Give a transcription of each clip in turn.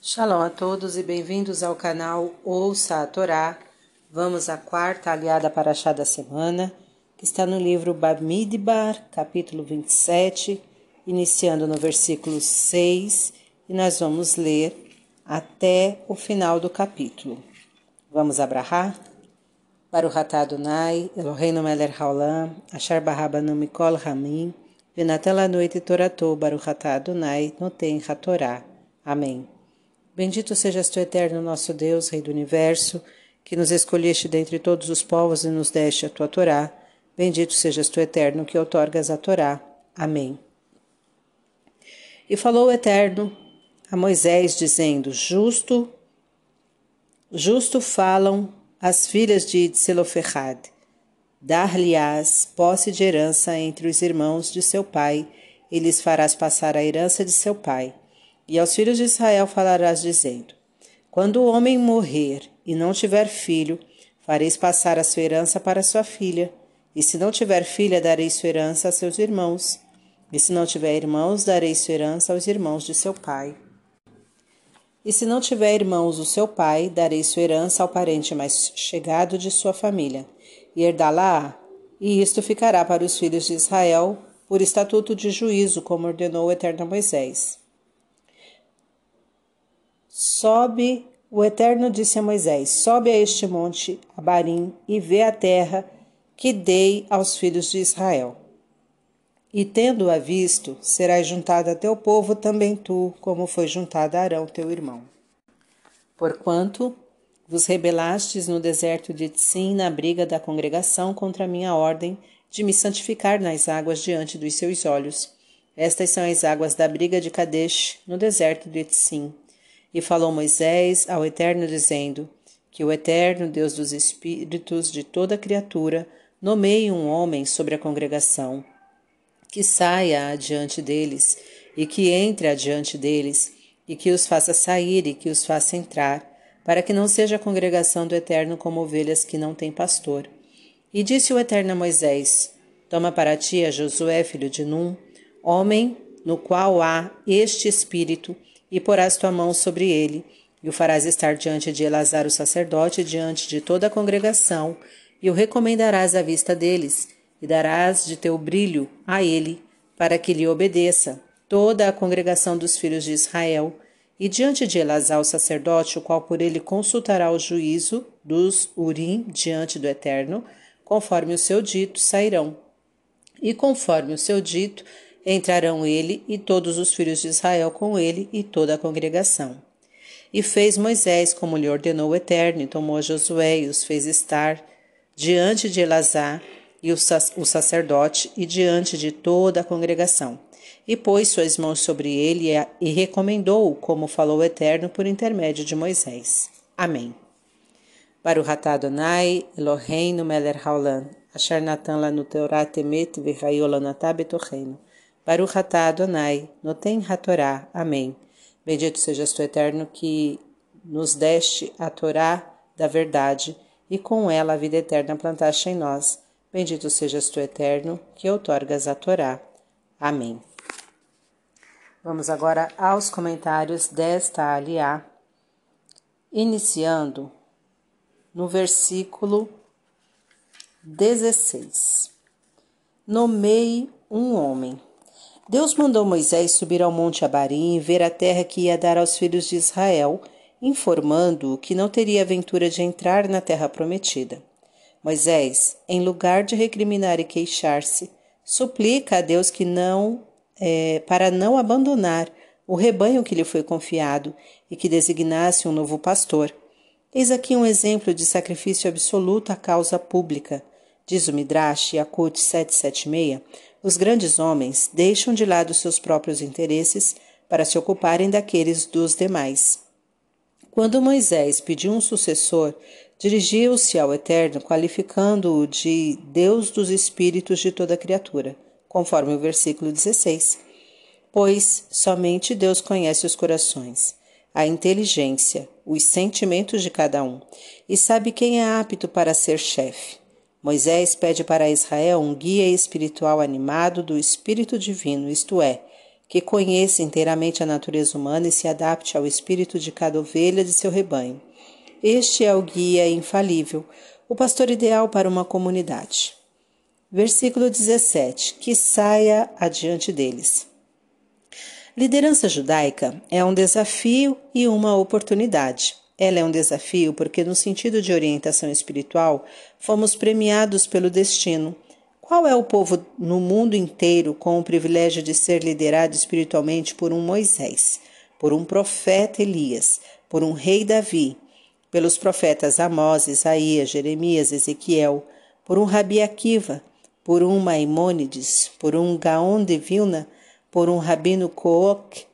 Shalom a todos e bem-vindos ao canal Ouça a Torá. Vamos à quarta aliada para chá da semana, que está no livro Bamidbar, capítulo 27, iniciando no versículo 6, e nós vamos ler até o final do capítulo. Vamos abrahar? Baruch atah Adonai, Eloheinu melech haolam, asher barabanu mikol hamim, venatel noite toratou, Baruch atah Adonai, noten hatorá. Amém. Bendito sejas tu, eterno nosso Deus, Rei do Universo, que nos escolheste dentre todos os povos e nos deste a tua Torá. Bendito sejas tu, eterno, que outorgas a Torá. Amém. E falou o Eterno a Moisés, dizendo: Justo, justo falam as filhas de Tseloferrad. Dar-lhe-ás posse de herança entre os irmãos de seu pai, e lhes farás passar a herança de seu pai. E aos filhos de Israel falarás, dizendo: Quando o homem morrer e não tiver filho, fareis passar a sua herança para sua filha. E se não tiver filha, dareis sua herança a seus irmãos. E se não tiver irmãos, dareis sua herança aos irmãos de seu pai. E se não tiver irmãos o seu pai, dareis sua herança ao parente mais chegado de sua família. E herdá-la, e isto ficará para os filhos de Israel por estatuto de juízo, como ordenou o Eterno Moisés. Sobe, o Eterno disse a Moisés: Sobe a este monte, Abarim, e vê a terra que dei aos filhos de Israel. E tendo-a visto, serás juntado a teu povo também tu, como foi juntado Arão teu irmão. Porquanto vos rebelastes no deserto de Tsim, na briga da congregação contra a minha ordem de me santificar nas águas diante dos seus olhos. Estas são as águas da briga de Kadesh, no deserto de Tsim. E falou Moisés ao Eterno, dizendo: Que o Eterno, Deus dos espíritos de toda criatura, nomeie um homem sobre a congregação, que saia adiante deles, e que entre adiante deles, e que os faça sair e que os faça entrar, para que não seja a congregação do Eterno como ovelhas que não têm pastor. E disse o Eterno a Moisés: Toma para ti a Josué, filho de Num, homem no qual há este espírito, e porás tua mão sobre ele, e o farás estar diante de Elazar o sacerdote, diante de toda a congregação, e o recomendarás à vista deles, e darás de teu brilho a ele, para que lhe obedeça toda a congregação dos filhos de Israel, e diante de Elazar o sacerdote, o qual por ele consultará o juízo dos Urim diante do Eterno, conforme o seu dito, sairão. E conforme o seu dito, entrarão ele e todos os filhos de Israel com ele e toda a congregação. E fez Moisés como lhe ordenou o Eterno, e tomou Josué e os fez estar diante de Elazar e o, sacerdote e diante de toda a congregação. E pôs suas mãos sobre ele e recomendou-o, como falou o Eterno por intermédio de Moisés. Amém. Baruch atah Adonai, Eloheinu melech haolam, asher natan lanu Torah temet v'chayo lanatah betocheinu. Baruch atah Adonai, noten hatorá. Amém. Bendito sejas tu, Eterno, que nos deste a Torá da verdade e com ela a vida eterna plantaste em nós. Bendito sejas tu, Eterno, que outorgas a Torá. Amém. Vamos agora aos comentários desta aliá, iniciando no versículo 16. Nomeie um homem. Deus mandou Moisés subir ao monte Abarim e ver a terra que ia dar aos filhos de Israel, informando-o que não teria aventura de entrar na terra prometida. Moisés, em lugar de recriminar e queixar-se, suplica a Deus que não é, para não abandonar o rebanho que lhe foi confiado e que designasse um novo pastor. Eis aqui um exemplo de sacrifício absoluto à causa pública. Diz o Midrash, Yakut 776, os grandes homens deixam de lado seus próprios interesses para se ocuparem daqueles dos demais. Quando Moisés pediu um sucessor, dirigiu-se ao Eterno, qualificando-o de Deus dos espíritos de toda criatura, conforme o versículo 16. Pois somente Deus conhece os corações, a inteligência, os sentimentos de cada um, e sabe quem é apto para ser chefe. Moisés pede para Israel um guia espiritual animado do Espírito Divino, isto é, que conheça inteiramente a natureza humana e se adapte ao espírito de cada ovelha de seu rebanho. Este é o guia infalível, o pastor ideal para uma comunidade. Versículo 17: Que saia adiante deles. Liderança judaica é um desafio e uma oportunidade. Ela é um desafio porque, no sentido de orientação espiritual, fomos premiados pelo destino. Qual é o povo no mundo inteiro com o privilégio de ser liderado espiritualmente por um Moisés, por um profeta Elias, por um rei Davi, pelos profetas Amós, Isaías, Jeremias, Ezequiel, por um Rabi Akiva, por um Maimônides, por um Gaon de Vilna, por um rabino Kook.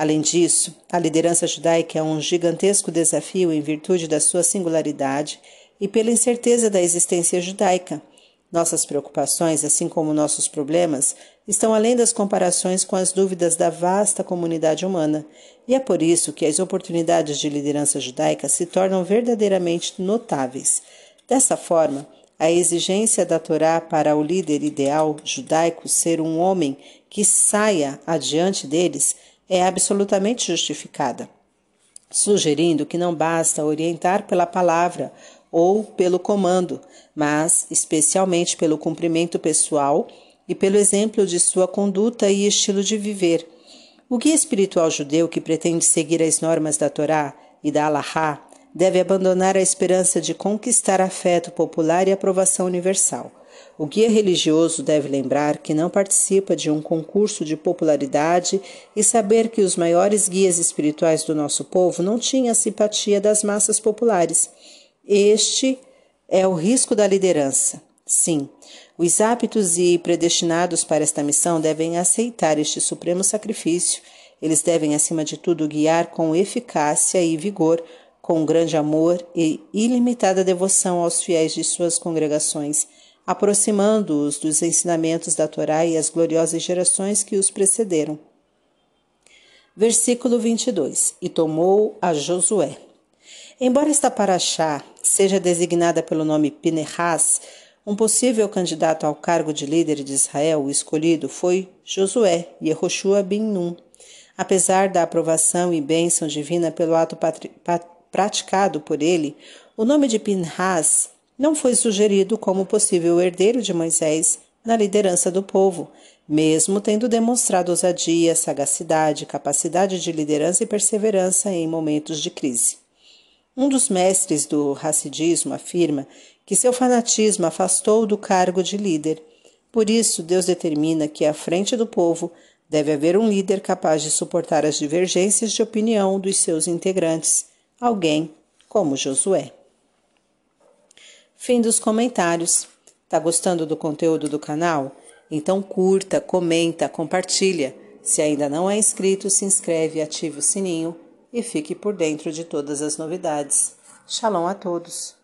Além disso, a liderança judaica é um gigantesco desafio em virtude da sua singularidade e pela incerteza da existência judaica. Nossas preocupações, assim como nossos problemas, estão além das comparações com as dúvidas da vasta comunidade humana, e é por isso que as oportunidades de liderança judaica se tornam verdadeiramente notáveis. Dessa forma, a exigência da Torá para o líder ideal judaico ser um homem que saia adiante deles é absolutamente justificada, sugerindo que não basta orientar pela palavra ou pelo comando, mas especialmente pelo cumprimento pessoal e pelo exemplo de sua conduta e estilo de viver. O guia espiritual judeu que pretende seguir as normas da Torá e da Allahá deve abandonar a esperança de conquistar afeto popular e aprovação universal. O guia religioso deve lembrar que não participa de um concurso de popularidade e saber que os maiores guias espirituais do nosso povo não tinham a simpatia das massas populares. Este é o risco da liderança. Sim, os aptos e predestinados para esta missão devem aceitar este supremo sacrifício. Eles devem, acima de tudo, guiar com eficácia e vigor com grande amor e ilimitada devoção aos fiéis de suas congregações, aproximando-os dos ensinamentos da Torá e as gloriosas gerações que os precederam. Versículo 22: E tomou a Josué. Embora esta paraxá seja designada pelo nome Pinehas, um possível candidato ao cargo de líder de Israel, o escolhido foi Josué, Yehoshua bin Nun. Apesar da aprovação e bênção divina pelo ato praticado por ele, o nome de Pinhas não foi sugerido como possível herdeiro de Moisés na liderança do povo, mesmo tendo demonstrado ousadia, sagacidade, capacidade de liderança e perseverança em momentos de crise. Um dos mestres do racidismo afirma que seu fanatismo afastou do cargo de líder. Por isso, Deus determina que, à frente do povo, deve haver um líder capaz de suportar as divergências de opinião dos seus integrantes alguém como Josué. Fim dos comentários. Tá gostando do conteúdo do canal? Então curta, comenta, compartilha. Se ainda não é inscrito, se inscreve, ative o sininho e fique por dentro de todas as novidades. Shalom a todos!